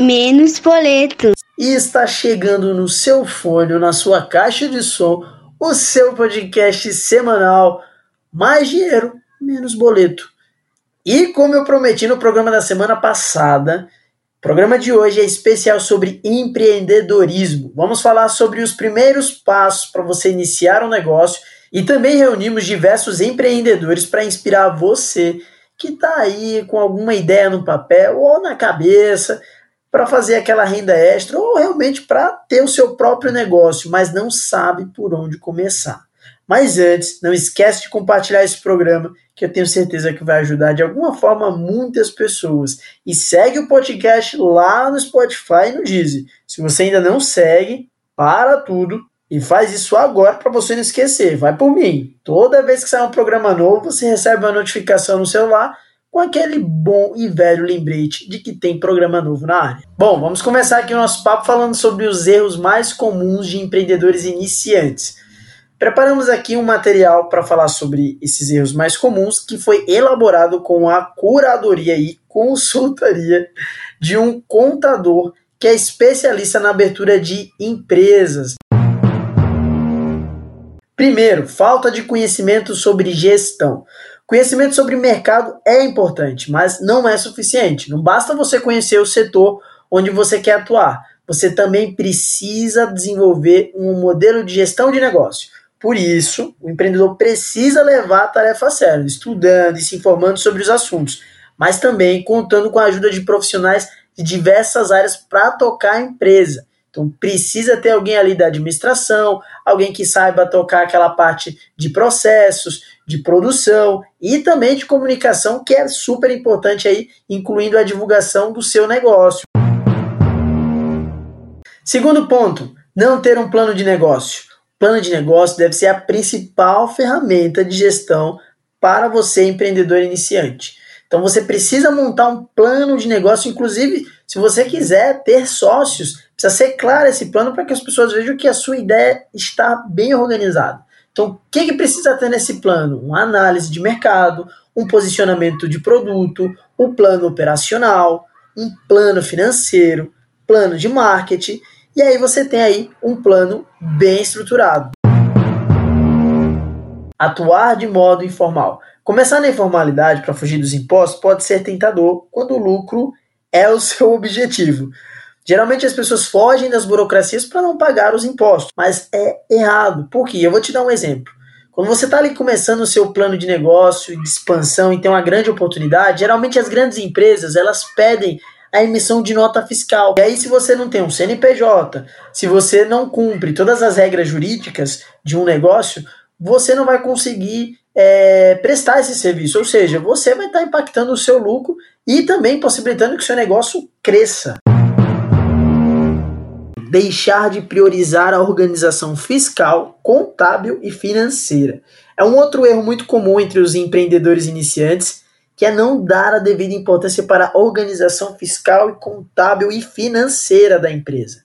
menos boleto. E está chegando no seu fone na sua caixa de som o seu podcast semanal Mais Dinheiro, Menos Boleto. E como eu prometi no programa da semana passada, o programa de hoje é especial sobre empreendedorismo. Vamos falar sobre os primeiros passos para você iniciar um negócio e também reunimos diversos empreendedores para inspirar você que está aí com alguma ideia no papel ou na cabeça para fazer aquela renda extra ou realmente para ter o seu próprio negócio, mas não sabe por onde começar. Mas antes, não esquece de compartilhar esse programa, que eu tenho certeza que vai ajudar de alguma forma muitas pessoas. E segue o podcast lá no Spotify e no Deezer. Se você ainda não segue, para tudo e faz isso agora para você não esquecer. Vai por mim. Toda vez que sair um programa novo, você recebe uma notificação no celular com aquele bom e velho lembrete de que tem programa novo na área. Bom, vamos começar aqui o nosso papo falando sobre os erros mais comuns de empreendedores iniciantes. Preparamos aqui um material para falar sobre esses erros mais comuns que foi elaborado com a curadoria e consultoria de um contador que é especialista na abertura de empresas. Primeiro, falta de conhecimento sobre gestão. Conhecimento sobre mercado é importante, mas não é suficiente. Não basta você conhecer o setor onde você quer atuar. Você também precisa desenvolver um modelo de gestão de negócio. Por isso, o empreendedor precisa levar a tarefa a sério, estudando e se informando sobre os assuntos, mas também contando com a ajuda de profissionais de diversas áreas para tocar a empresa. Então precisa ter alguém ali da administração, alguém que saiba tocar aquela parte de processos, de produção e também de comunicação, que é super importante aí, incluindo a divulgação do seu negócio. Segundo ponto, não ter um plano de negócio. Plano de negócio deve ser a principal ferramenta de gestão para você empreendedor iniciante. Então você precisa montar um plano de negócio, inclusive se você quiser ter sócios, Precisa ser claro esse plano para que as pessoas vejam que a sua ideia está bem organizada. Então, o que, que precisa ter nesse plano? Uma análise de mercado, um posicionamento de produto, um plano operacional, um plano financeiro, plano de marketing, e aí você tem aí um plano bem estruturado. Atuar de modo informal. Começar na informalidade para fugir dos impostos pode ser tentador quando o lucro é o seu objetivo. Geralmente as pessoas fogem das burocracias para não pagar os impostos, mas é errado. Por quê? Eu vou te dar um exemplo. Quando você está ali começando o seu plano de negócio, de expansão e tem uma grande oportunidade, geralmente as grandes empresas elas pedem a emissão de nota fiscal. E aí, se você não tem um CNPJ, se você não cumpre todas as regras jurídicas de um negócio, você não vai conseguir é, prestar esse serviço. Ou seja, você vai estar tá impactando o seu lucro e também possibilitando que o seu negócio cresça deixar de priorizar a organização fiscal, contábil e financeira. É um outro erro muito comum entre os empreendedores iniciantes, que é não dar a devida importância para a organização fiscal e contábil e financeira da empresa.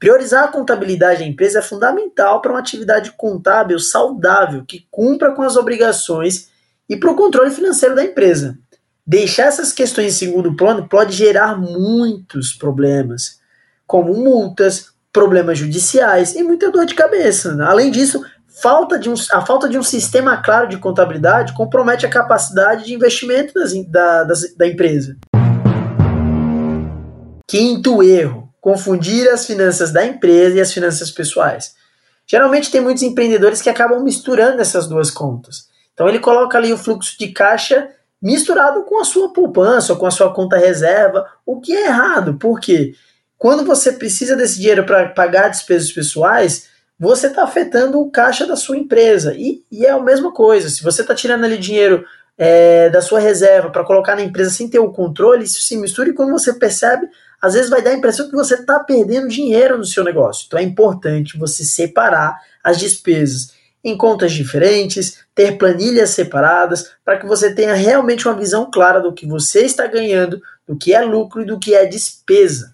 Priorizar a contabilidade da empresa é fundamental para uma atividade contábil saudável que cumpra com as obrigações e para o controle financeiro da empresa. Deixar essas questões em segundo plano pode gerar muitos problemas como multas, problemas judiciais e muita dor de cabeça. Né? Além disso, falta de um, a falta de um sistema claro de contabilidade compromete a capacidade de investimento das, da, das, da empresa. Quinto erro: confundir as finanças da empresa e as finanças pessoais. Geralmente tem muitos empreendedores que acabam misturando essas duas contas. Então ele coloca ali o fluxo de caixa misturado com a sua poupança ou com a sua conta reserva, o que é errado, porque quando você precisa desse dinheiro para pagar despesas pessoais, você está afetando o caixa da sua empresa. E, e, é a mesma coisa. Se você está tirando ali dinheiro é, da sua reserva para colocar na empresa sem ter o controle, isso se mistura e quando você percebe, às vezes vai dar a impressão que você está perdendo dinheiro no seu negócio. Então é importante você separar as despesas em contas diferentes, ter planilhas separadas, para que você tenha realmente uma visão clara do que você está ganhando, do que é lucro e do que é despesa.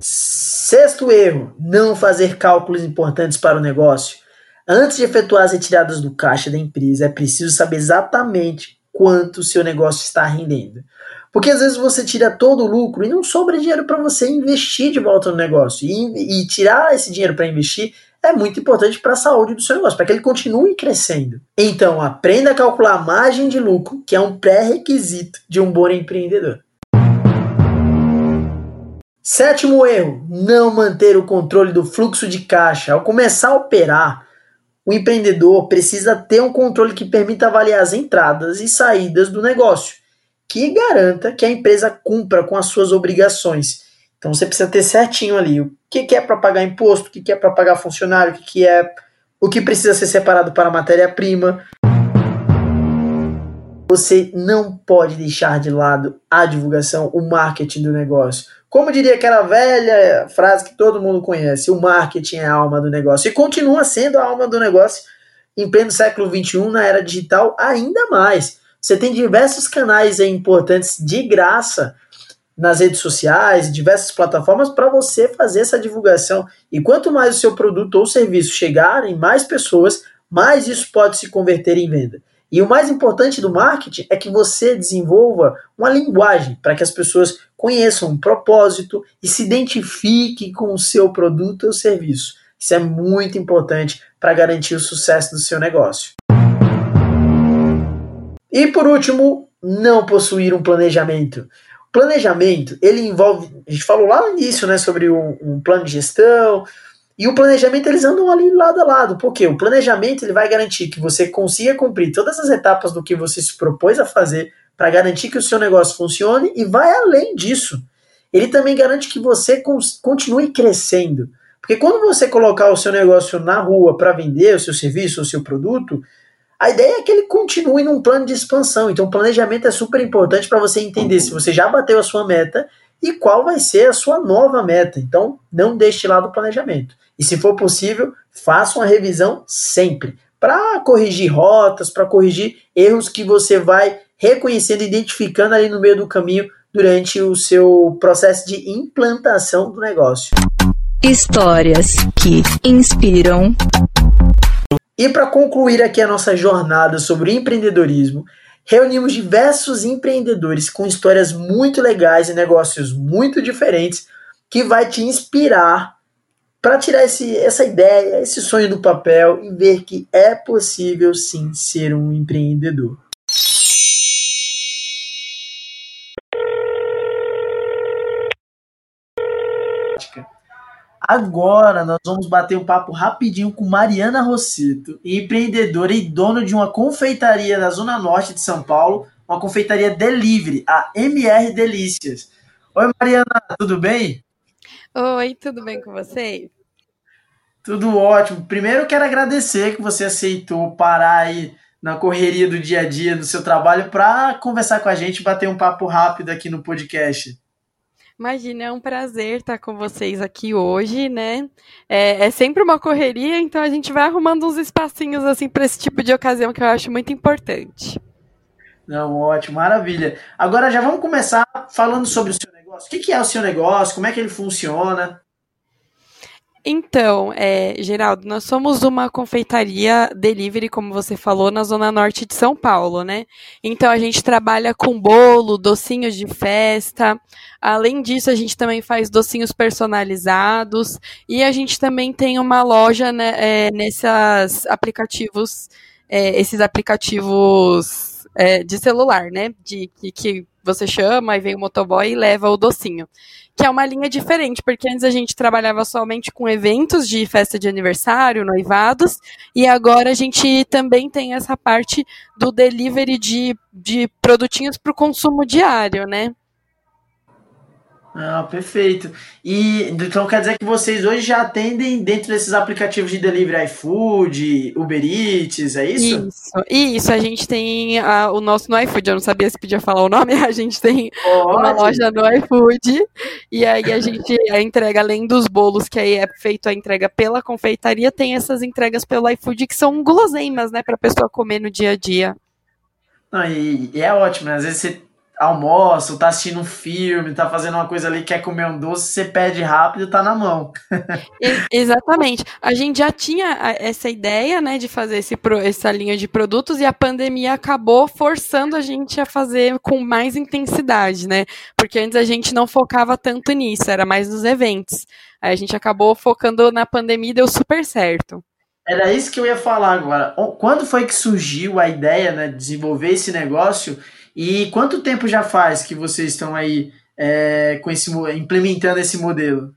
Sexto erro: não fazer cálculos importantes para o negócio. Antes de efetuar as retiradas do caixa da empresa, é preciso saber exatamente quanto o seu negócio está rendendo. Porque às vezes você tira todo o lucro e não sobra dinheiro para você investir de volta no negócio. E, e tirar esse dinheiro para investir é muito importante para a saúde do seu negócio, para que ele continue crescendo. Então, aprenda a calcular a margem de lucro, que é um pré-requisito de um bom empreendedor. Sétimo erro: não manter o controle do fluxo de caixa. Ao começar a operar, o empreendedor precisa ter um controle que permita avaliar as entradas e saídas do negócio, que garanta que a empresa cumpra com as suas obrigações. Então você precisa ter certinho ali o que, é para pagar imposto, o que, que é para pagar funcionário, o que, que é o que precisa ser separado para matéria-prima. Você não pode deixar de lado a divulgação, o marketing do negócio. Como diria aquela velha frase que todo mundo conhece, o marketing é a alma do negócio. E continua sendo a alma do negócio em pleno século XXI, na era digital, ainda mais. Você tem diversos canais importantes de graça nas redes sociais, diversas plataformas para você fazer essa divulgação. E quanto mais o seu produto ou serviço chegar em mais pessoas, mais isso pode se converter em venda. E o mais importante do marketing é que você desenvolva uma linguagem para que as pessoas conheçam um propósito e se identifiquem com o seu produto ou serviço. Isso é muito importante para garantir o sucesso do seu negócio. E por último, não possuir um planejamento. Planejamento, ele envolve, a gente falou lá no início, né, sobre um, um plano de gestão, e o planejamento eles andam ali lado a lado. Porque o planejamento ele vai garantir que você consiga cumprir todas as etapas do que você se propôs a fazer para garantir que o seu negócio funcione e vai além disso. Ele também garante que você continue crescendo. Porque quando você colocar o seu negócio na rua para vender o seu serviço, o seu produto, a ideia é que ele continue num plano de expansão. Então, o planejamento é super importante para você entender se você já bateu a sua meta e qual vai ser a sua nova meta. Então, não deixe de lado o planejamento. E se for possível, faça uma revisão sempre para corrigir rotas, para corrigir erros que você vai reconhecendo, identificando ali no meio do caminho durante o seu processo de implantação do negócio. Histórias que inspiram. E para concluir aqui a nossa jornada sobre empreendedorismo, reunimos diversos empreendedores com histórias muito legais e negócios muito diferentes que vai te inspirar para tirar esse, essa ideia, esse sonho do papel e ver que é possível sim ser um empreendedor. Agora nós vamos bater um papo rapidinho com Mariana Rosseto, empreendedora e dona de uma confeitaria na Zona Norte de São Paulo, uma confeitaria delivery, a MR Delícias. Oi Mariana, tudo bem? Oi, tudo bem com vocês? Tudo ótimo. Primeiro quero agradecer que você aceitou parar aí na correria do dia a dia no seu trabalho para conversar com a gente, bater um papo rápido aqui no podcast. Imagina, é um prazer estar com vocês aqui hoje, né? É, é, sempre uma correria, então a gente vai arrumando uns espacinhos assim para esse tipo de ocasião que eu acho muito importante. Não, ótimo, maravilha. Agora já vamos começar falando sobre o seu negócio. O que é o seu negócio? Como é que ele funciona? Então, é, Geraldo, nós somos uma confeitaria delivery, como você falou, na zona norte de São Paulo, né? Então a gente trabalha com bolo, docinhos de festa. Além disso, a gente também faz docinhos personalizados e a gente também tem uma loja né, é, nesses aplicativos, é, esses aplicativos é, de celular, né? De que, que você chama e vem o motoboy e leva o docinho que é uma linha diferente, porque antes a gente trabalhava somente com eventos de festa de aniversário, noivados, e agora a gente também tem essa parte do delivery de, de produtinhos para o consumo diário, né? Ah, perfeito. E então quer dizer que vocês hoje já atendem dentro desses aplicativos de delivery iFood, Uber Eats, é isso? Isso, isso. A gente tem a, o nosso no iFood. Eu não sabia se podia falar o nome. A gente tem uma loja no iFood. E aí a gente a entrega, além dos bolos, que aí é feito a entrega pela confeitaria, tem essas entregas pelo iFood que são guloseimas, né, para pessoa comer no dia a dia. Não, e, e é ótimo, né? Às vezes você almoça, tá assistindo um filme, tá fazendo uma coisa ali, quer comer um doce, você pede rápido, tá na mão. Exatamente. A gente já tinha essa ideia, né, de fazer esse, essa linha de produtos e a pandemia acabou forçando a gente a fazer com mais intensidade, né? Porque antes a gente não focava tanto nisso, era mais nos eventos. Aí a gente acabou focando na pandemia e deu super certo. Era isso que eu ia falar agora. Quando foi que surgiu a ideia né, de desenvolver esse negócio? E quanto tempo já faz que vocês estão aí é, com esse, implementando esse modelo?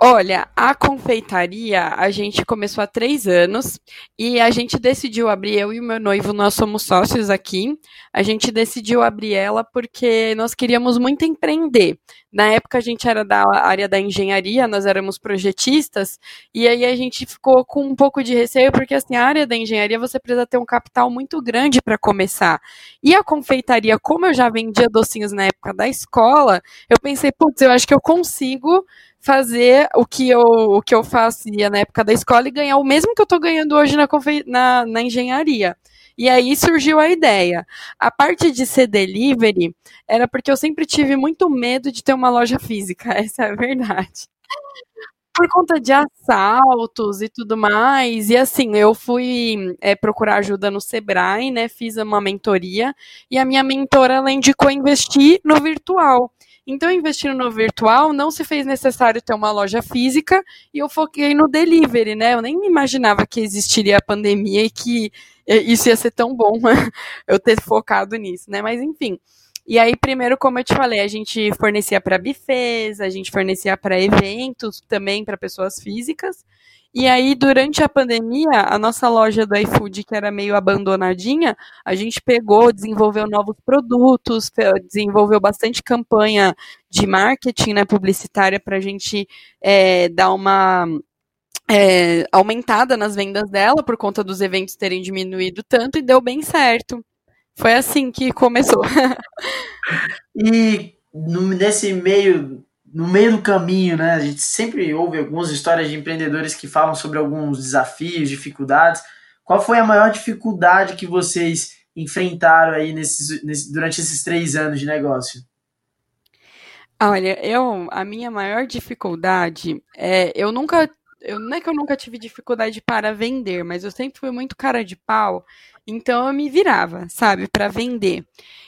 Olha, a confeitaria a gente começou há três anos e a gente decidiu abrir, eu e o meu noivo, nós somos sócios aqui. A gente decidiu abrir ela porque nós queríamos muito empreender. Na época a gente era da área da engenharia, nós éramos projetistas, e aí a gente ficou com um pouco de receio, porque assim, a área da engenharia você precisa ter um capital muito grande para começar. E a confeitaria, como eu já vendia docinhos na época da escola, eu pensei, putz, eu acho que eu consigo fazer o que eu, o que eu fazia na época da escola e ganhar o mesmo que eu estou ganhando hoje na, na, na engenharia. E aí surgiu a ideia. A parte de ser delivery era porque eu sempre tive muito medo de ter uma loja física, essa é a verdade. Por conta de assaltos e tudo mais. E assim, eu fui é, procurar ajuda no Sebrae, né? Fiz uma mentoria. E a minha mentora, ela indicou investir no virtual. Então, investindo no virtual, não se fez necessário ter uma loja física e eu foquei no delivery, né? Eu nem imaginava que existiria a pandemia e que isso ia ser tão bom eu ter focado nisso, né? Mas enfim. E aí, primeiro, como eu te falei, a gente fornecia para bufês, a gente fornecia para eventos, também para pessoas físicas. E aí, durante a pandemia, a nossa loja do iFood, que era meio abandonadinha, a gente pegou, desenvolveu novos produtos, desenvolveu bastante campanha de marketing, né, publicitária, para a gente é, dar uma é, aumentada nas vendas dela, por conta dos eventos terem diminuído tanto, e deu bem certo. Foi assim que começou. e nesse meio no meio do caminho, né? A gente sempre ouve algumas histórias de empreendedores que falam sobre alguns desafios, dificuldades. Qual foi a maior dificuldade que vocês enfrentaram aí nesses, nesse, durante esses três anos de negócio? Olha, eu a minha maior dificuldade é eu nunca eu não é que eu nunca tive dificuldade para vender, mas eu sempre fui muito cara de pau, então eu me virava, sabe, para vender.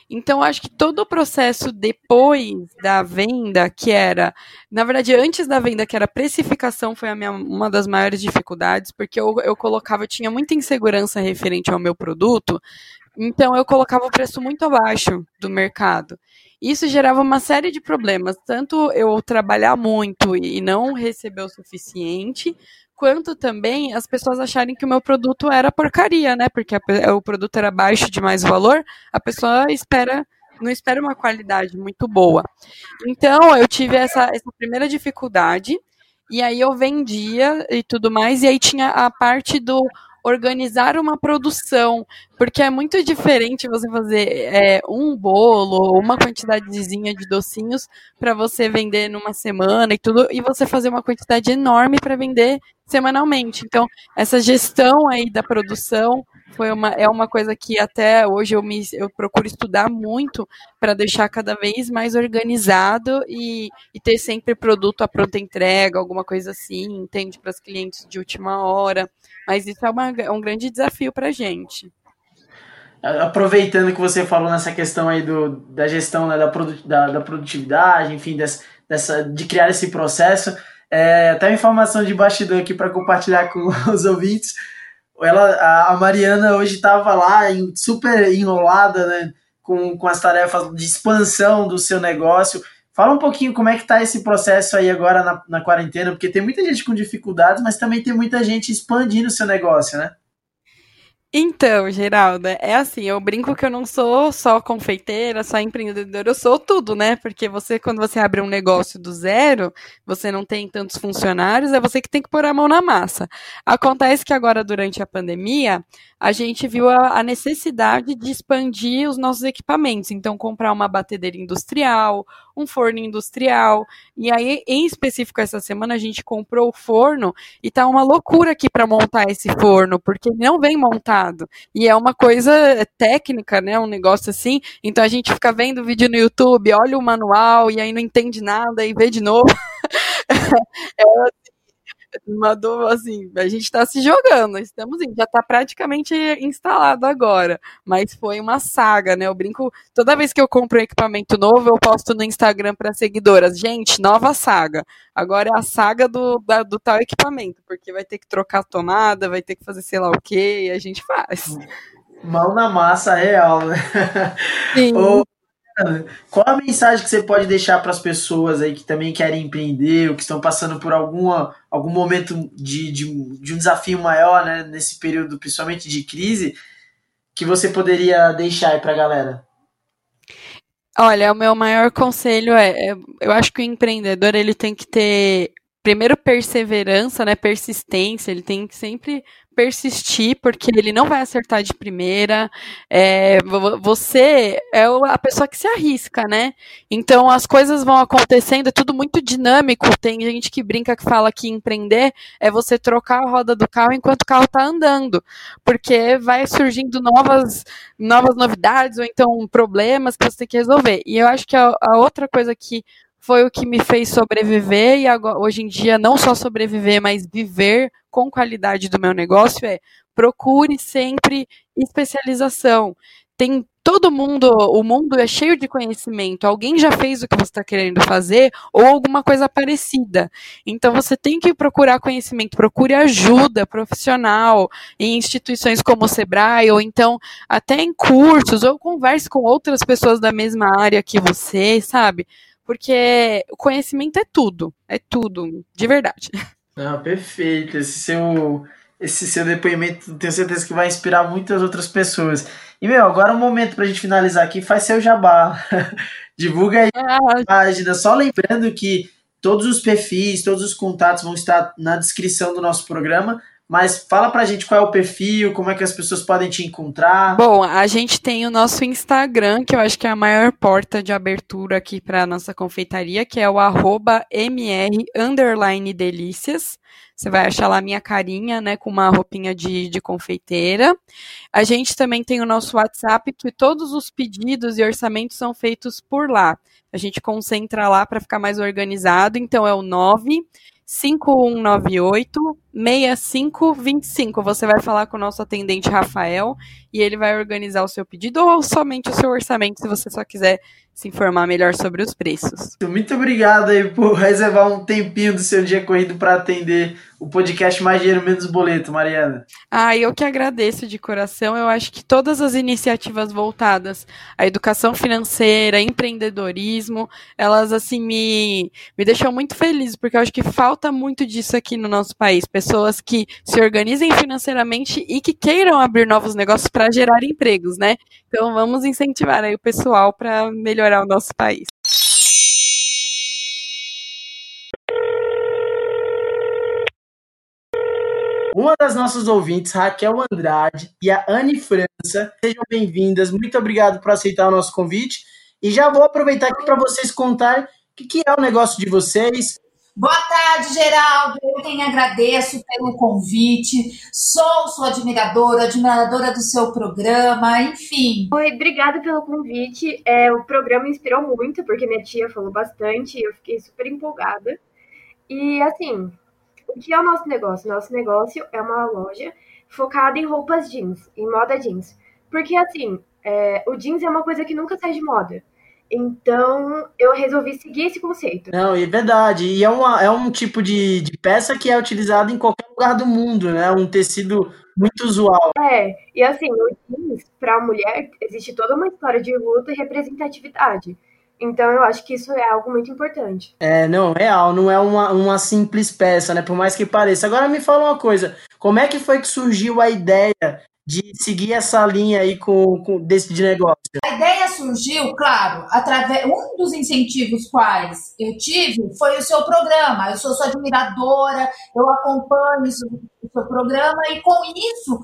Então, acho que todo o processo depois da venda, que era, na verdade, antes da venda, que era precificação, foi a minha, uma das maiores dificuldades, porque eu, eu colocava, eu tinha muita insegurança referente ao meu produto, então eu colocava o preço muito abaixo do mercado. Isso gerava uma série de problemas, tanto eu trabalhar muito e não receber o suficiente, quanto também as pessoas acharem que o meu produto era porcaria, né? Porque a, o produto era baixo de mais valor, a pessoa espera não espera uma qualidade muito boa. Então, eu tive essa, essa primeira dificuldade, e aí eu vendia e tudo mais, e aí tinha a parte do organizar uma produção, porque é muito diferente você fazer é, um bolo, uma quantidadezinha de docinhos para você vender numa semana e tudo, e você fazer uma quantidade enorme para vender semanalmente. Então, essa gestão aí da produção foi uma, é uma coisa que até hoje eu, me, eu procuro estudar muito para deixar cada vez mais organizado e, e ter sempre produto à pronta entrega, alguma coisa assim, entende, para os clientes de última hora. Mas isso é, uma, é um grande desafio para a gente. Aproveitando que você falou nessa questão aí do, da gestão né, da, produ, da, da, produtividade, enfim, dessa, dessa, de criar esse processo, é, até informação de bastidor aqui para compartilhar com os ouvintes. Ela, a Mariana hoje estava lá super enrolada né, com, com as tarefas de expansão do seu negócio. Fala um pouquinho como é que está esse processo aí agora na, na quarentena, porque tem muita gente com dificuldades, mas também tem muita gente expandindo o seu negócio, né? Então, Geralda, é assim, eu brinco que eu não sou só confeiteira, só empreendedora, eu sou tudo, né? Porque você, quando você abre um negócio do zero, você não tem tantos funcionários, é você que tem que pôr a mão na massa. Acontece que agora, durante a pandemia, a gente viu a, a necessidade de expandir os nossos equipamentos. Então, comprar uma batedeira industrial, um forno industrial. E aí, em específico, essa semana a gente comprou o forno e tá uma loucura aqui para montar esse forno, porque não vem montado. E é uma coisa técnica, né? Um negócio assim. Então a gente fica vendo vídeo no YouTube, olha o manual e aí não entende nada e vê de novo. é, mandou assim, a gente está se jogando, estamos já está praticamente instalado agora, mas foi uma saga, né? Eu brinco, toda vez que eu compro um equipamento novo, eu posto no Instagram para seguidoras, gente, nova saga. Agora é a saga do, da, do tal equipamento, porque vai ter que trocar a tomada, vai ter que fazer sei lá o que, e a gente faz. Mão na massa real, né? Sim. Qual a mensagem que você pode deixar para as pessoas aí que também querem empreender ou que estão passando por alguma, algum momento de, de, de um desafio maior, né, nesse período, principalmente de crise, que você poderia deixar aí para a galera? Olha, o meu maior conselho é, é, eu acho que o empreendedor ele tem que ter primeiro perseverança, né, persistência, ele tem que sempre persistir, porque ele não vai acertar de primeira. É, você é a pessoa que se arrisca, né? Então as coisas vão acontecendo, é tudo muito dinâmico. Tem gente que brinca que fala que empreender é você trocar a roda do carro enquanto o carro está andando, porque vai surgindo novas, novas novidades ou então problemas que você tem que resolver. E eu acho que a, a outra coisa que foi o que me fez sobreviver e agora, hoje em dia não só sobreviver, mas viver com qualidade do meu negócio é procure sempre especialização. Tem todo mundo, o mundo é cheio de conhecimento. Alguém já fez o que você está querendo fazer ou alguma coisa parecida. Então você tem que procurar conhecimento, procure ajuda profissional em instituições como o Sebrae ou então até em cursos ou converse com outras pessoas da mesma área que você, sabe? Porque o conhecimento é tudo, é tudo, de verdade. Não, perfeito. Esse seu, esse seu depoimento, tenho certeza que vai inspirar muitas outras pessoas. E, meu, agora é um momento pra gente finalizar aqui, faz seu jabá. Divulga aí ah. a página. Só lembrando que todos os perfis, todos os contatos vão estar na descrição do nosso programa. Mas fala pra gente qual é o perfil, como é que as pessoas podem te encontrar. Bom, a gente tem o nosso Instagram, que eu acho que é a maior porta de abertura aqui para nossa confeitaria, que é o arroba. Você vai achar lá minha carinha, né, com uma roupinha de, de confeiteira. A gente também tem o nosso WhatsApp, que todos os pedidos e orçamentos são feitos por lá. A gente concentra lá para ficar mais organizado, então é o 9 5198 6525. Você vai falar com o nosso atendente Rafael e ele vai organizar o seu pedido ou somente o seu orçamento, se você só quiser se informar melhor sobre os preços. Muito obrigado aí por reservar um tempinho do seu dia corrido para atender o podcast Mais Dinheiro Menos Boleto, Mariana. Ah, eu que agradeço de coração. Eu acho que todas as iniciativas voltadas à educação financeira, empreendedorismo, elas assim me, me deixam muito feliz, porque eu acho que falta muito disso aqui no nosso país. Pessoas que se organizem financeiramente e que queiram abrir novos negócios para gerar empregos, né? Então vamos incentivar aí o pessoal para melhorar o nosso país. Uma das nossas ouvintes, Raquel Andrade e a Anne França, sejam bem-vindas. Muito obrigado por aceitar o nosso convite. E já vou aproveitar aqui para vocês contar o que, que é o negócio de vocês, Boa tarde, Geraldo. Eu quem agradeço pelo convite. Sou sua admiradora, admiradora do seu programa, enfim. Oi, obrigada pelo convite. É, o programa inspirou muito, porque minha tia falou bastante e eu fiquei super empolgada. E assim, o que é o nosso negócio? Nosso negócio é uma loja focada em roupas jeans, em moda jeans. Porque assim, é, o jeans é uma coisa que nunca sai de moda. Então, eu resolvi seguir esse conceito. Não, é verdade. E é, uma, é um tipo de, de peça que é utilizado em qualquer lugar do mundo, né? Um tecido muito usual. É, e assim, o jeans, para a mulher, existe toda uma história de luta e representatividade. Então, eu acho que isso é algo muito importante. É, não, real, não é uma, uma simples peça, né? Por mais que pareça. Agora me fala uma coisa: como é que foi que surgiu a ideia de seguir essa linha aí com, com desse de negócio? A ideia surgiu, claro, através um dos incentivos quais eu tive foi o seu programa. Eu sou sua admiradora, eu acompanho o seu programa e com isso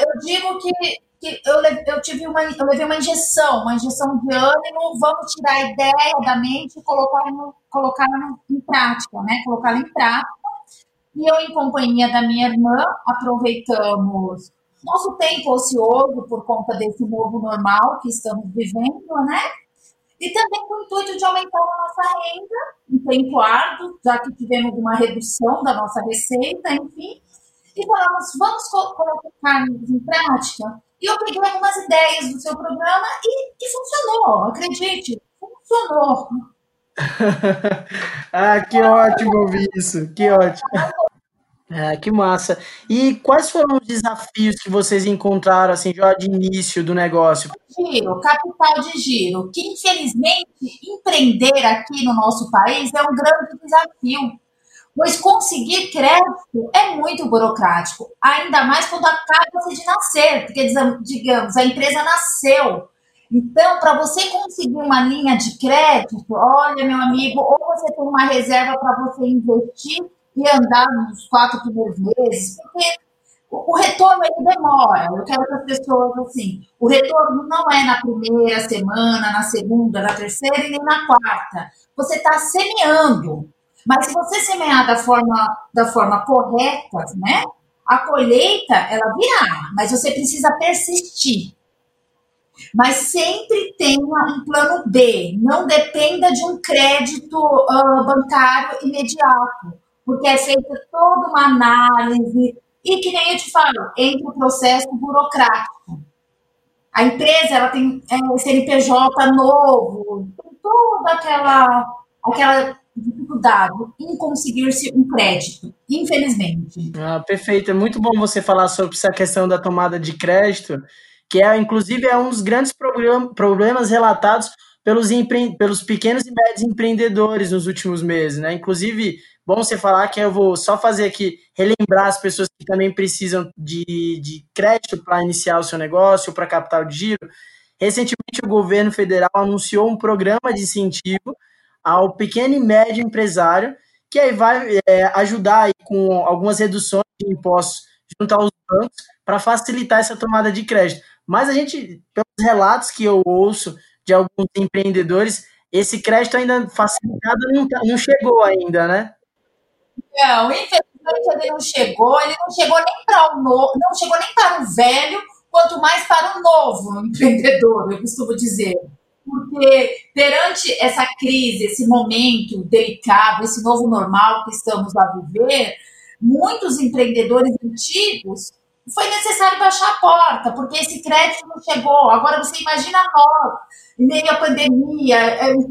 eu digo que, que eu, eu, tive uma, eu levei uma injeção, uma injeção de ânimo, vamos tirar a ideia da mente e colocar, no, colocar no, em prática, né? Colocar em prática. E eu, em companhia da minha irmã, aproveitamos nosso tempo ocioso por conta desse novo normal que estamos vivendo, né? E também com o intuito de aumentar a nossa renda em tempo árduo, já que tivemos uma redução da nossa receita, enfim. E falamos, vamos colocar em prática. E eu peguei algumas ideias do seu programa e, e funcionou, acredite, funcionou. ah, que ótimo ouvir isso, que ótimo. É, que massa. E quais foram os desafios que vocês encontraram assim já de início do negócio? Giro, capital de giro, que infelizmente empreender aqui no nosso país é um grande desafio, pois conseguir crédito é muito burocrático, ainda mais quando acaba de nascer, porque digamos, a empresa nasceu. Então, para você conseguir uma linha de crédito, olha, meu amigo, ou você tem uma reserva para você investir e andar nos quatro primeiros meses, porque o, retorno ele demora. Eu quero que as pessoas, assim, o retorno não é na primeira semana, na segunda, na terceira e nem na quarta. Você está semeando. Mas se você semear da forma, da forma correta, né? A colheita, ela virá, mas você precisa persistir. Mas sempre tenha um plano B. Não dependa de um crédito uh, bancário imediato porque é feita toda uma análise, e que nem eu te falo, entre o processo burocrático. A empresa ela tem é, CNPJ novo, tem toda aquela, aquela dificuldade em conseguir-se um crédito, infelizmente. Ah, perfeito, é muito bom você falar sobre essa questão da tomada de crédito, que é inclusive é um dos grandes problemas relatados pelos, empre... pelos pequenos e médios empreendedores nos últimos meses, né? Inclusive, bom você falar que eu vou só fazer aqui, relembrar as pessoas que também precisam de, de crédito para iniciar o seu negócio, para capital de giro. Recentemente, o governo federal anunciou um programa de incentivo ao pequeno e médio empresário, que aí vai é, ajudar aí com algumas reduções de impostos junto aos bancos para facilitar essa tomada de crédito. Mas a gente, pelos relatos que eu ouço de alguns empreendedores, esse crédito ainda facilitado não, tá, não chegou ainda, né? Não, infelizmente ele não chegou, ele não chegou nem para o novo, não chegou nem para o velho, quanto mais para o novo empreendedor, eu costumo dizer. Porque perante essa crise, esse momento delicado, esse novo normal que estamos a viver, muitos empreendedores antigos foi necessário baixar a porta, porque esse crédito não chegou. Agora você imagina nós, em meio à pandemia, uh, em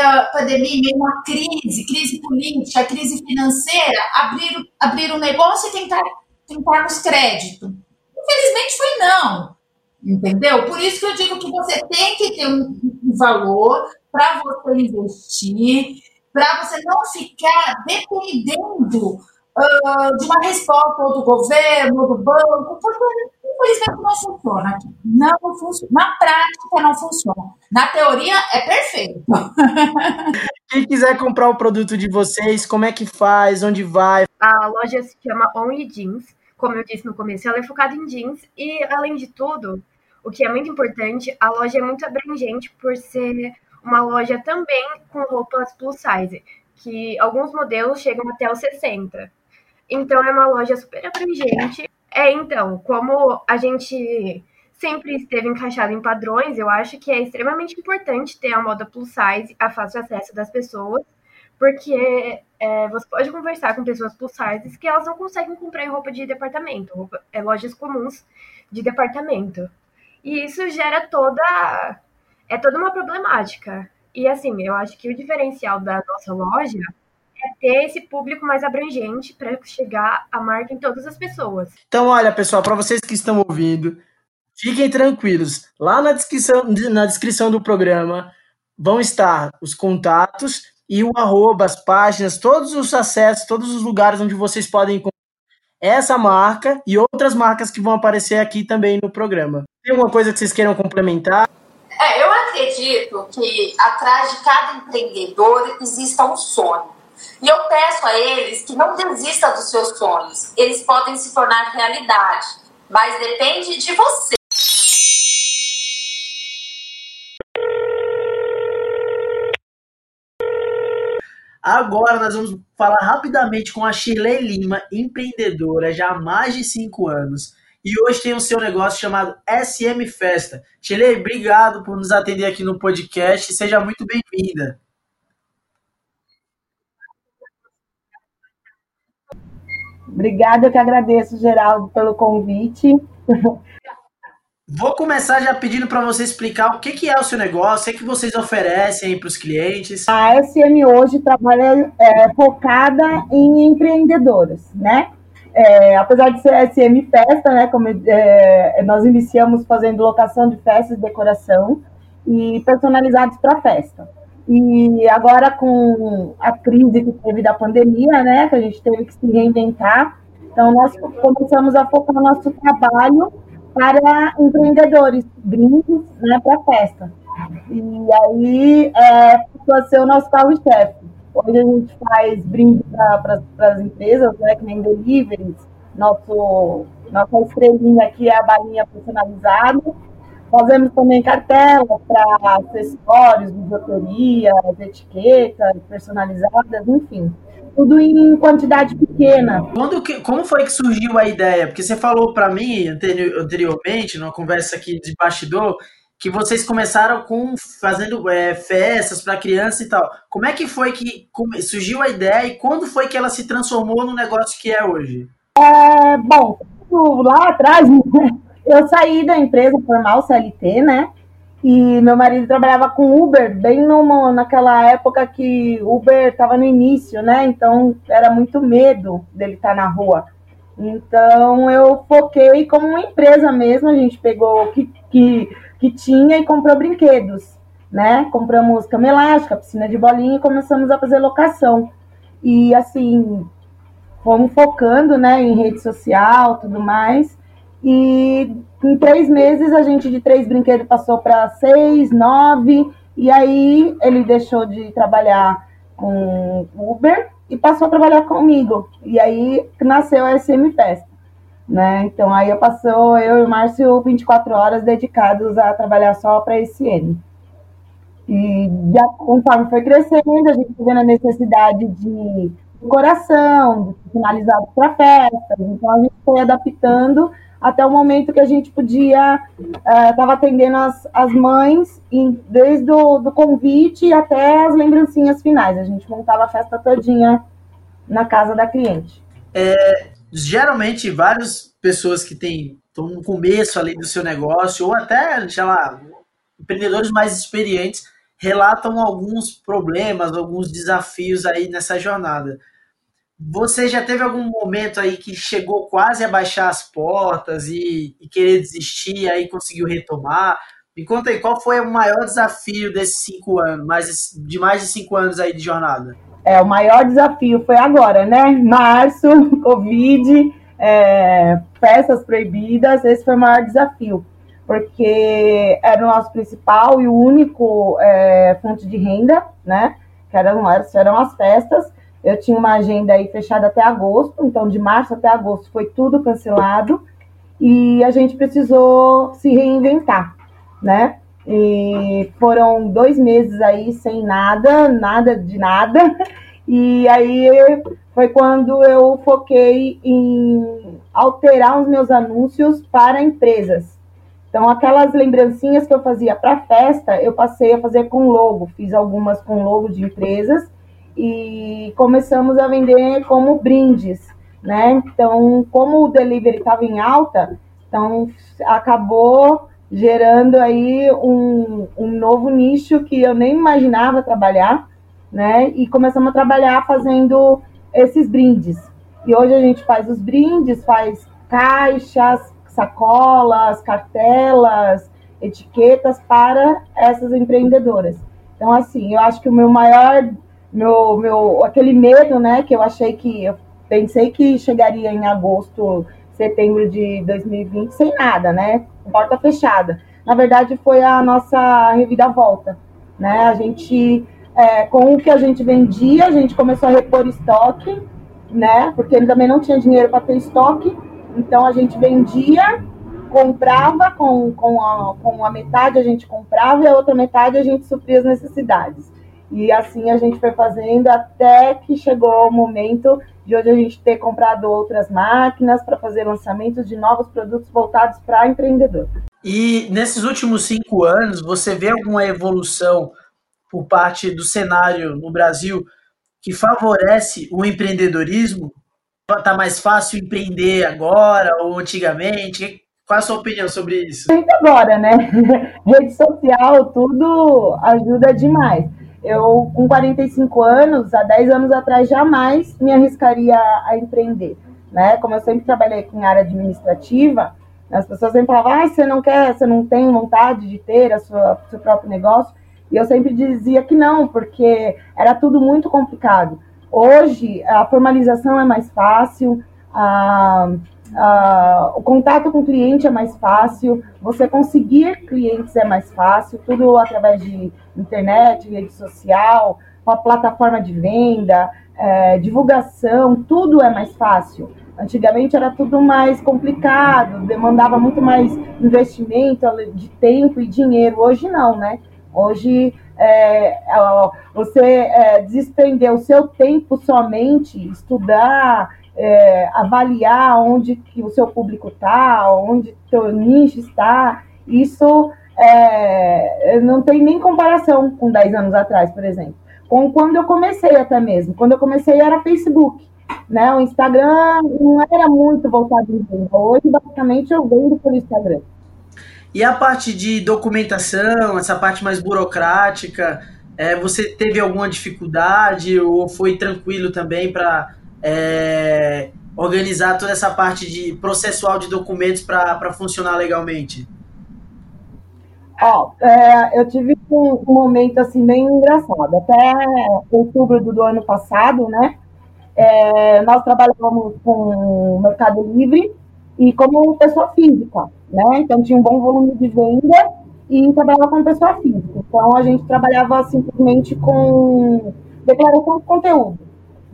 à pandemia, em meio crise, crise política, crise financeira, abrir, abrir um negócio e tentar, tentar nos crédito. Infelizmente foi não. Entendeu? Por isso que eu digo que você tem que ter um, um valor para você investir, para você não ficar dependendo uh, de uma resposta ou do governo, ou do banco, porque infelizmente não funciona. Não funciona. Na prática não funciona. Na teoria é perfeito. Quem quiser comprar o produto de vocês, como é que faz? Onde vai? A loja se chama Only Jeans. Como eu disse no começo, ela é focada em jeans e, além de tudo, o que é muito importante, a loja é muito abrangente por ser uma loja também com roupas plus size, que alguns modelos chegam até os 60. Então é uma loja super abrangente. É, então, como a gente sempre esteve encaixado em padrões, eu acho que é extremamente importante ter a moda plus size a fácil acesso das pessoas, porque é, você pode conversar com pessoas plus size que elas não conseguem comprar em roupa de departamento, roupa, é, lojas comuns de departamento. E isso gera toda é toda uma problemática. E assim, eu acho que o diferencial da nossa loja ter esse público mais abrangente para chegar a marca em todas as pessoas. Então, olha, pessoal, para vocês que estão ouvindo, fiquem tranquilos. Lá na descrição, na descrição do programa vão estar os contatos e o arroba, as páginas, todos os acessos, todos os lugares onde vocês podem encontrar essa marca e outras marcas que vão aparecer aqui também no programa. Tem alguma coisa que vocês queiram complementar? É, eu acredito que atrás de cada empreendedor exista um sonho. E eu peço a eles que não desistam dos seus sonhos. Eles podem se tornar realidade, mas depende de você. Agora nós vamos falar rapidamente com a Shirley Lima, empreendedora já há mais de cinco anos. E hoje tem o seu negócio chamado SM Festa. Shirley, obrigado por nos atender aqui no podcast. Seja muito bem-vinda. Obrigada, eu que agradeço, Geraldo, pelo convite. Vou começar já pedindo para você explicar o que, que é o seu negócio, o que, que vocês oferecem para os clientes. A SM hoje trabalha é, focada em empreendedoras, né? É, apesar de ser SM Festa, né? Como é, nós iniciamos fazendo locação de festas, decoração e personalizados para festa. E agora com a crise que teve da pandemia, né? Que a gente teve que se reinventar. Então nós começamos a focar nosso trabalho para empreendedores, brindes né, para festa. E aí é, passou a ser o nosso carro-chefe. Hoje a gente faz brinde para as empresas, né, que nem deliveries, nosso, nossa estrelinha aqui é a balinha personalizada. Fazemos também cartelas para acessórios, bijuterias, etiquetas personalizadas, enfim tudo em quantidade pequena. Quando que, como foi que surgiu a ideia? Porque você falou para mim anteriormente, numa conversa aqui de bastidor, que vocês começaram com fazendo é, festas para criança e tal. Como é que foi que surgiu a ideia e quando foi que ela se transformou no negócio que é hoje? É, bom, lá atrás eu saí da empresa formal CLT, né? E meu marido trabalhava com Uber, bem numa, naquela época que Uber estava no início, né? Então era muito medo dele estar tá na rua. Então eu foquei como uma empresa mesmo, a gente pegou o que, que, que tinha e comprou brinquedos, né? Compramos cama elástica, piscina de bolinha e começamos a fazer locação. E assim, fomos focando né, em rede social tudo mais. E em três meses, a gente de três brinquedos passou para seis, nove, e aí ele deixou de trabalhar com Uber e passou a trabalhar comigo. E aí nasceu a SM Festa. Né? Então aí eu passou eu e o Márcio 24 horas dedicados a trabalhar só para a SM. E já, conforme foi crescendo, a gente vendo a necessidade de decoração, de finalizados para festas. Então a gente foi adaptando até o momento que a gente podia estava uh, atendendo as, as mães em, desde o do convite até as lembrancinhas finais. A gente montava a festa todinha na casa da cliente. É, geralmente, várias pessoas que têm estão no começo ali do seu negócio, ou até, sei lá, empreendedores mais experientes, relatam alguns problemas, alguns desafios aí nessa jornada. Você já teve algum momento aí que chegou quase a baixar as portas e, e querer desistir, aí conseguiu retomar? Me conta aí, qual foi o maior desafio desses cinco anos, mais de mais de cinco anos aí de jornada? É, o maior desafio foi agora, né? Março, Covid, é, festas proibidas, esse foi o maior desafio, porque era o nosso principal e único é, fonte de renda, né? Que eram, eram as festas, eu tinha uma agenda aí fechada até agosto, então de março até agosto foi tudo cancelado e a gente precisou se reinventar, né? E foram dois meses aí sem nada, nada de nada. E aí foi quando eu foquei em alterar os meus anúncios para empresas. Então, aquelas lembrancinhas que eu fazia para festa, eu passei a fazer com logo. Fiz algumas com logo de empresas e começamos a vender como brindes, né? Então, como o delivery estava em alta, então acabou gerando aí um, um novo nicho que eu nem imaginava trabalhar, né? E começamos a trabalhar fazendo esses brindes. E hoje a gente faz os brindes, faz caixas, sacolas, cartelas, etiquetas para essas empreendedoras. Então, assim, eu acho que o meu maior meu, meu, aquele medo, né, que eu achei que, eu pensei que chegaria em agosto, setembro de 2020 sem nada, né, porta fechada. Na verdade, foi a nossa reviravolta, né, a gente é, com o que a gente vendia, a gente começou a repor estoque, né? Porque ele também não tinha dinheiro para ter estoque, então a gente vendia, comprava com, com, a, com a metade a gente comprava e a outra metade a gente supria as necessidades. E assim a gente foi fazendo até que chegou o momento de hoje a gente ter comprado outras máquinas para fazer lançamentos de novos produtos voltados para empreendedor. E nesses últimos cinco anos, você vê alguma evolução por parte do cenário no Brasil que favorece o empreendedorismo? Está mais fácil empreender agora ou antigamente? Qual a sua opinião sobre isso? Muito agora, né? Rede social, tudo ajuda demais. Eu, com 45 anos, há 10 anos atrás, jamais me arriscaria a empreender. Né? Como eu sempre trabalhei em área administrativa, as pessoas sempre falavam, ah, você não quer, você não tem vontade de ter a sua, seu próprio negócio. E eu sempre dizia que não, porque era tudo muito complicado. Hoje, a formalização é mais fácil, a, a, o contato com o cliente é mais fácil, você conseguir clientes é mais fácil, tudo através de internet, rede social, uma plataforma de venda, é, divulgação, tudo é mais fácil. Antigamente era tudo mais complicado, demandava muito mais investimento de tempo e dinheiro. Hoje não, né? Hoje é, você é, desprender o seu tempo somente, estudar, é, avaliar onde que o seu público está, onde seu nicho está, isso é, não tem nem comparação com 10 anos atrás, por exemplo. Com quando eu comecei até mesmo. Quando eu comecei era Facebook. Né? O Instagram não era muito voltado em venda. Hoje, basicamente, eu vendo pelo Instagram. E a parte de documentação, essa parte mais burocrática, é, você teve alguma dificuldade ou foi tranquilo também para é, organizar toda essa parte de processual de documentos para funcionar legalmente? Ó, é, eu tive um, um, momento assim bem engraçado. Até outubro do, do ano passado, né? É, nós trabalhávamos com o Mercado Livre e como pessoa física, né? Então tinha um bom volume de venda e trabalhava como pessoa física. Então a gente trabalhava simplesmente com declaração de conteúdo.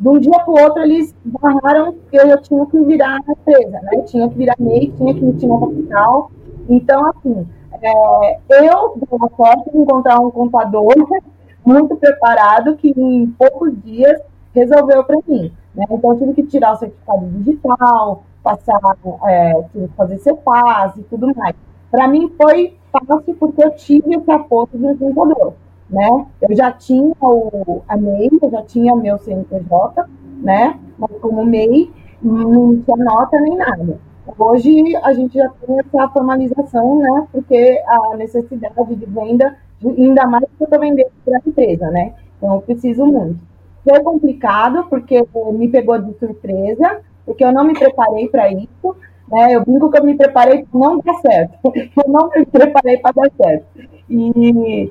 De um dia para o outro eles barraram que eu tinha que virar empresa, né? Eu tinha que virar MEI, tinha que emitir uma capital. Então, assim, é, eu dei a sorte de encontrar um contador muito preparado que em poucos dias resolveu para mim. Né? Então, eu tive que tirar o certificado digital, passar, é, tive que fazer CEPAS e tudo mais. Para mim foi fácil porque eu tive esse apoio do contador. Né? Eu já tinha o, a MEI, eu já tinha meu CNPJ, né? mas como MEI, não tinha nota nem nada. Hoje a gente já tem essa formalização, né? Porque a necessidade de venda, ainda mais que eu estou vendendo para a empresa, né? Então eu preciso muito. Foi complicado porque me pegou de surpresa, porque eu não me preparei para isso. Né? Eu brinco que eu me preparei para não dar certo. Eu não me preparei para dar certo. E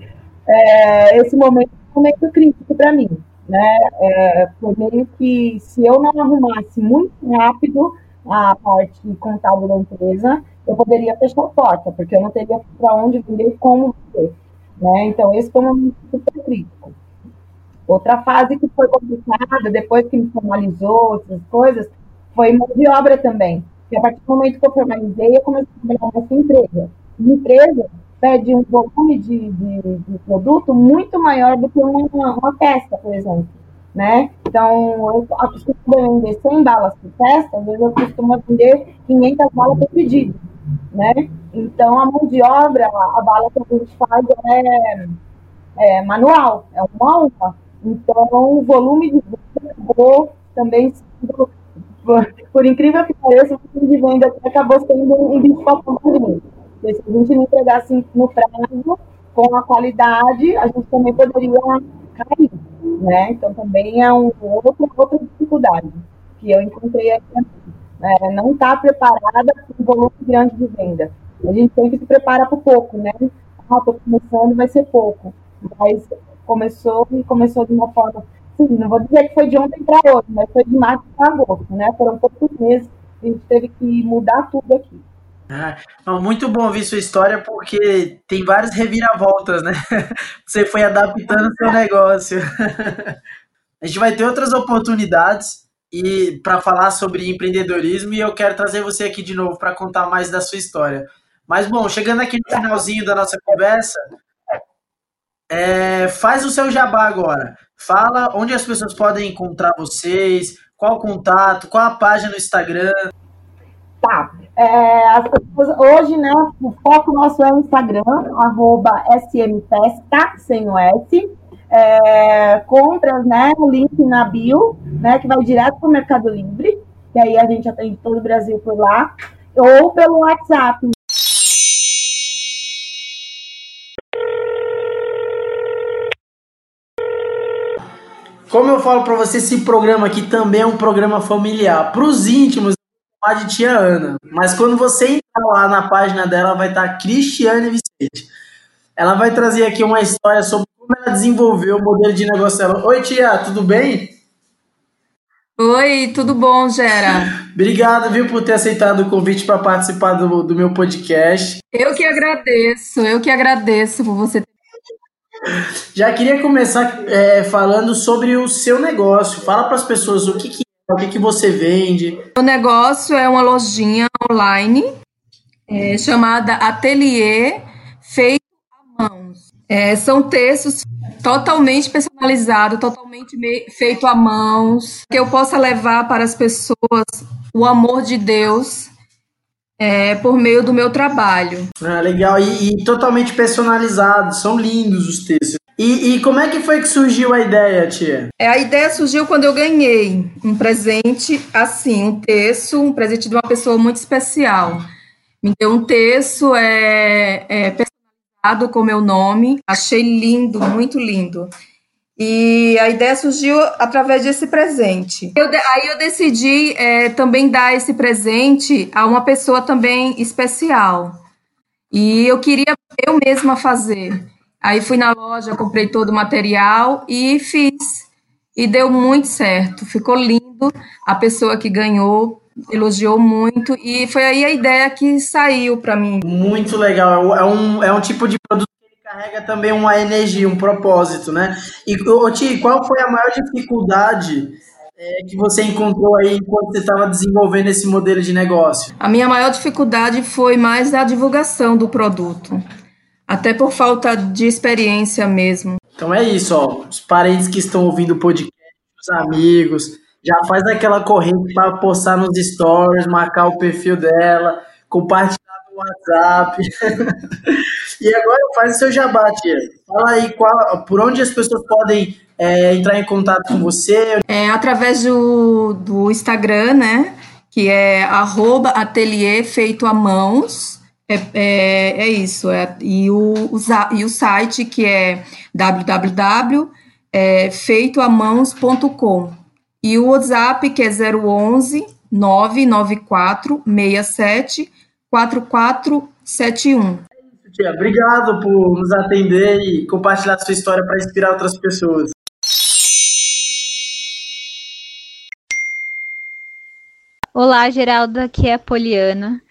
é, esse momento foi um momento crítico para mim. Né? É, foi meio que se eu não arrumasse muito rápido a parte contábil da empresa, eu poderia fechar a porta, porque eu não teria para onde vender como vender. Né? Então, esse foi um momento super crítico. Outra fase que foi complicada, depois que me formalizou, essas coisas, foi mão de obra também. E a partir do momento que eu formalizei, eu comecei a trabalhar nessa empresa. E empresa pede um volume de, de, de, produto muito maior do que uma, uma peça, por exemplo né? Então, eu costumo vender 100 balas por festa, às vezes eu costumo vender 500 balas por pedido, né? Então, a mão de obra, a bala que a gente faz é, é manual, é uma uma. Então, o volume de venda acabou também sendo, por, por incrível que pareça, o volume de venda acabou sendo um bicho papão Se a gente não entregasse no prazo, com a qualidade, a gente também poderia cair né? Então também é um outro, outra dificuldade que eu encontrei aqui. É, não está preparada para um volume grande de venda. A gente sempre se prepara para pouco, né? Ah, estou começando, vai ser pouco. Mas começou e começou de uma forma. Sim, não vou dizer que foi de ontem para hoje, mas foi de março para agosto, né? Foram poucos meses, a gente teve que mudar tudo aqui. Ah, muito bom ouvir sua história, porque tem várias reviravoltas, né? Você foi adaptando seu negócio. A gente vai ter outras oportunidades e para falar sobre empreendedorismo e eu quero trazer você aqui de novo para contar mais da sua história. Mas bom, chegando aqui no finalzinho da nossa conversa, é, faz o seu jabá agora. Fala onde as pessoas podem encontrar vocês, qual o contato, qual a página no Instagram. Tá. É, pessoas, hoje, né, o foco nosso é o Instagram, arroba smfesta, sem o S. É, compras, né, o link na bio, né, que vai direto para o Mercado Livre, que aí a gente atende todo o Brasil por lá, ou pelo WhatsApp, Como eu falo para você, esse programa aqui também é um programa familiar. Para os íntimos, a de tia Ana. Mas quando você entrar lá na página dela, vai estar Cristiane Vicente. Ela vai trazer aqui uma história sobre como ela desenvolveu o modelo de negócio dela. Oi, tia, tudo bem? Oi, tudo bom, Gera? Obrigado, viu, por ter aceitado o convite para participar do, do meu podcast. Eu que agradeço, eu que agradeço por você já queria começar é, falando sobre o seu negócio. Fala para as pessoas o que, que o que, que você vende. O negócio é uma lojinha online é, chamada Atelier Feito à Mãos. É, são textos totalmente personalizados, totalmente feito à mãos, que eu possa levar para as pessoas o amor de Deus é, por meio do meu trabalho. Ah, legal, e, e totalmente personalizados, são lindos os textos. E, e, como é que foi que surgiu a ideia, tia? É, a ideia surgiu quando eu ganhei um presente, assim, um texto, um presente de uma pessoa muito especial. Me deu um texto é, é, personalizado com meu nome, achei lindo, muito lindo. E a ideia surgiu através desse presente. Eu, aí eu decidi é, também dar esse presente a uma pessoa também especial. E eu queria eu mesma fazer. Aí fui na loja, comprei todo o material e fiz. E deu muito certo. Ficou lindo. A pessoa que ganhou elogiou muito. E foi aí a ideia que saiu para mim. Muito legal. É um, é um tipo de produto carrega também uma energia, um propósito, né? E, Ti, qual foi a maior dificuldade é, que você encontrou aí enquanto você estava desenvolvendo esse modelo de negócio? A minha maior dificuldade foi mais a divulgação do produto, até por falta de experiência mesmo. Então é isso, ó. Os parentes que estão ouvindo o podcast, os amigos, já faz aquela corrente para postar nos stories, marcar o perfil dela, compartilhar WhatsApp. e agora faz o seu jabá, tia. Fala aí qual, por onde as pessoas podem é, entrar em contato com você. É através do, do Instagram, né? Que é arroba ateliê feito a mãos. É, é, é isso. É, e, o, o, e o site que é www.feitoamãos.com. E o WhatsApp que é 011 994 67 4471. Tia, obrigado por nos atender e compartilhar sua história para inspirar outras pessoas. Olá, Geraldo, aqui é a Poliana.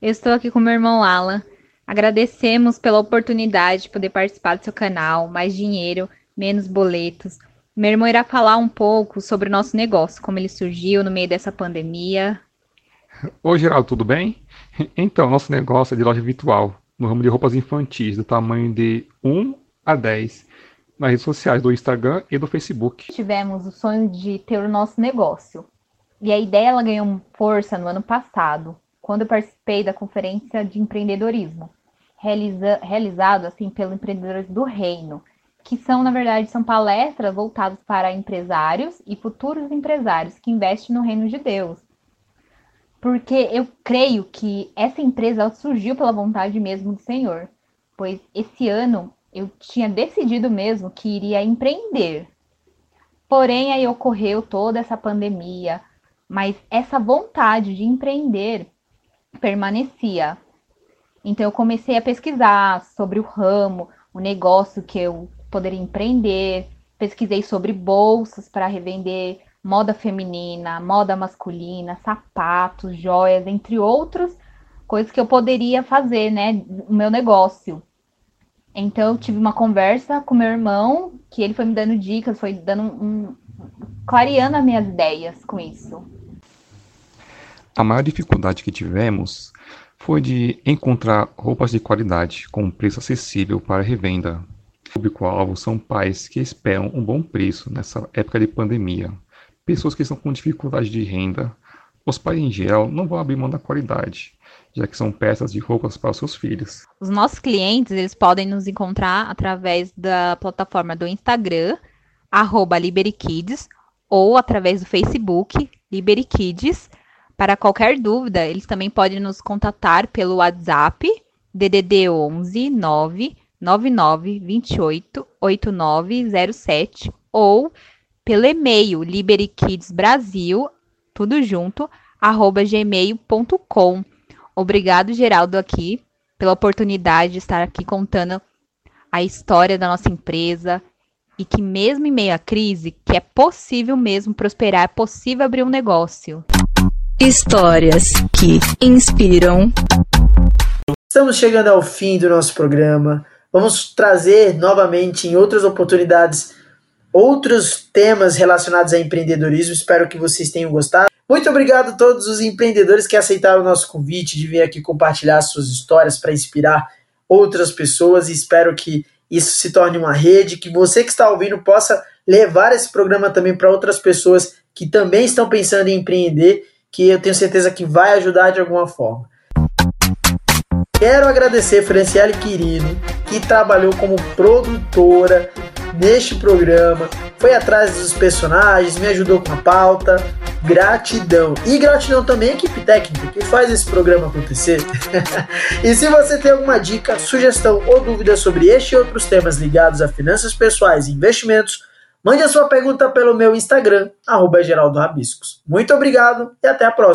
Eu estou aqui com meu irmão Alan. Agradecemos pela oportunidade de poder participar do seu canal. Mais dinheiro, menos boletos. Meu irmão irá falar um pouco sobre o nosso negócio, como ele surgiu no meio dessa pandemia. Oi, Geraldo, tudo bem? Então, nosso negócio é de loja virtual, no ramo de roupas infantis, do tamanho de 1 a 10, nas redes sociais do Instagram e do Facebook. Tivemos o sonho de ter o nosso negócio. E a ideia ela ganhou força no ano passado, quando eu participei da conferência de empreendedorismo, realiza, realizado assim pelo Empreendedores do Reino, que são, na verdade, são palestras voltadas para empresários e futuros empresários que investem no reino de Deus porque eu creio que essa empresa surgiu pela vontade mesmo do Senhor, pois esse ano eu tinha decidido mesmo que iria empreender. Porém, aí ocorreu toda essa pandemia, mas essa vontade de empreender permanecia. Então, eu comecei a pesquisar sobre o ramo, o negócio que eu poderia empreender, pesquisei sobre bolsas para revender moda feminina, moda masculina, sapatos, joias, entre outros coisas que eu poderia fazer, né, o meu negócio. Então eu tive uma conversa com meu irmão, que ele foi me dando dicas, foi dando um, clareando as minhas ideias com isso. A maior dificuldade que tivemos foi de encontrar roupas de qualidade com preço acessível para revenda. O público-alvo são pais que esperam um bom preço nessa época de pandemia, pessoas que estão com dificuldade de renda. Os pais, em geral, não vão abrir mão da qualidade, já que são peças de roupas para seus filhos. Os nossos clientes eles podem nos encontrar através da plataforma do Instagram, LiberiKids, ou através do Facebook, LiberiKids. Para qualquer dúvida, eles também podem nos contatar pelo WhatsApp, DDD 11 9 99 28 8907 ou pelo e-mail liberikidsbrasil, tudo junto, arroba gmail.com. Obrigado, Geraldo, aqui, pela oportunidade de estar aqui contando a história da nossa empresa e que mesmo em meio à crise, que é possível mesmo prosperar, é possível abrir um negócio. Histórias que inspiram. Estamos chegando ao fim do nosso programa. Vamos trazer novamente em outras oportunidades outros temas relacionados a empreendedorismo. Espero que vocês tenham gostado. Muito obrigado a todos os empreendedores que aceitaram o nosso convite de vir aqui compartilhar suas histórias para inspirar outras pessoas espero que isso se torne uma rede, que você que está ouvindo possa levar esse programa também para outras pessoas que também estão pensando em empreender, que eu tenho certeza que vai ajudar de alguma forma. Quero agradecer Franciele Quirino, que trabalhou como produtora neste programa, foi atrás dos personagens, me ajudou com a pauta. Gratidão. E gratidão também à equipe técnica que faz esse programa acontecer. e se você tem alguma dica, sugestão ou dúvida sobre este e outros temas ligados a finanças pessoais e investimentos, mande a sua pergunta pelo meu Instagram, arroba Muito obrigado e até a próxima.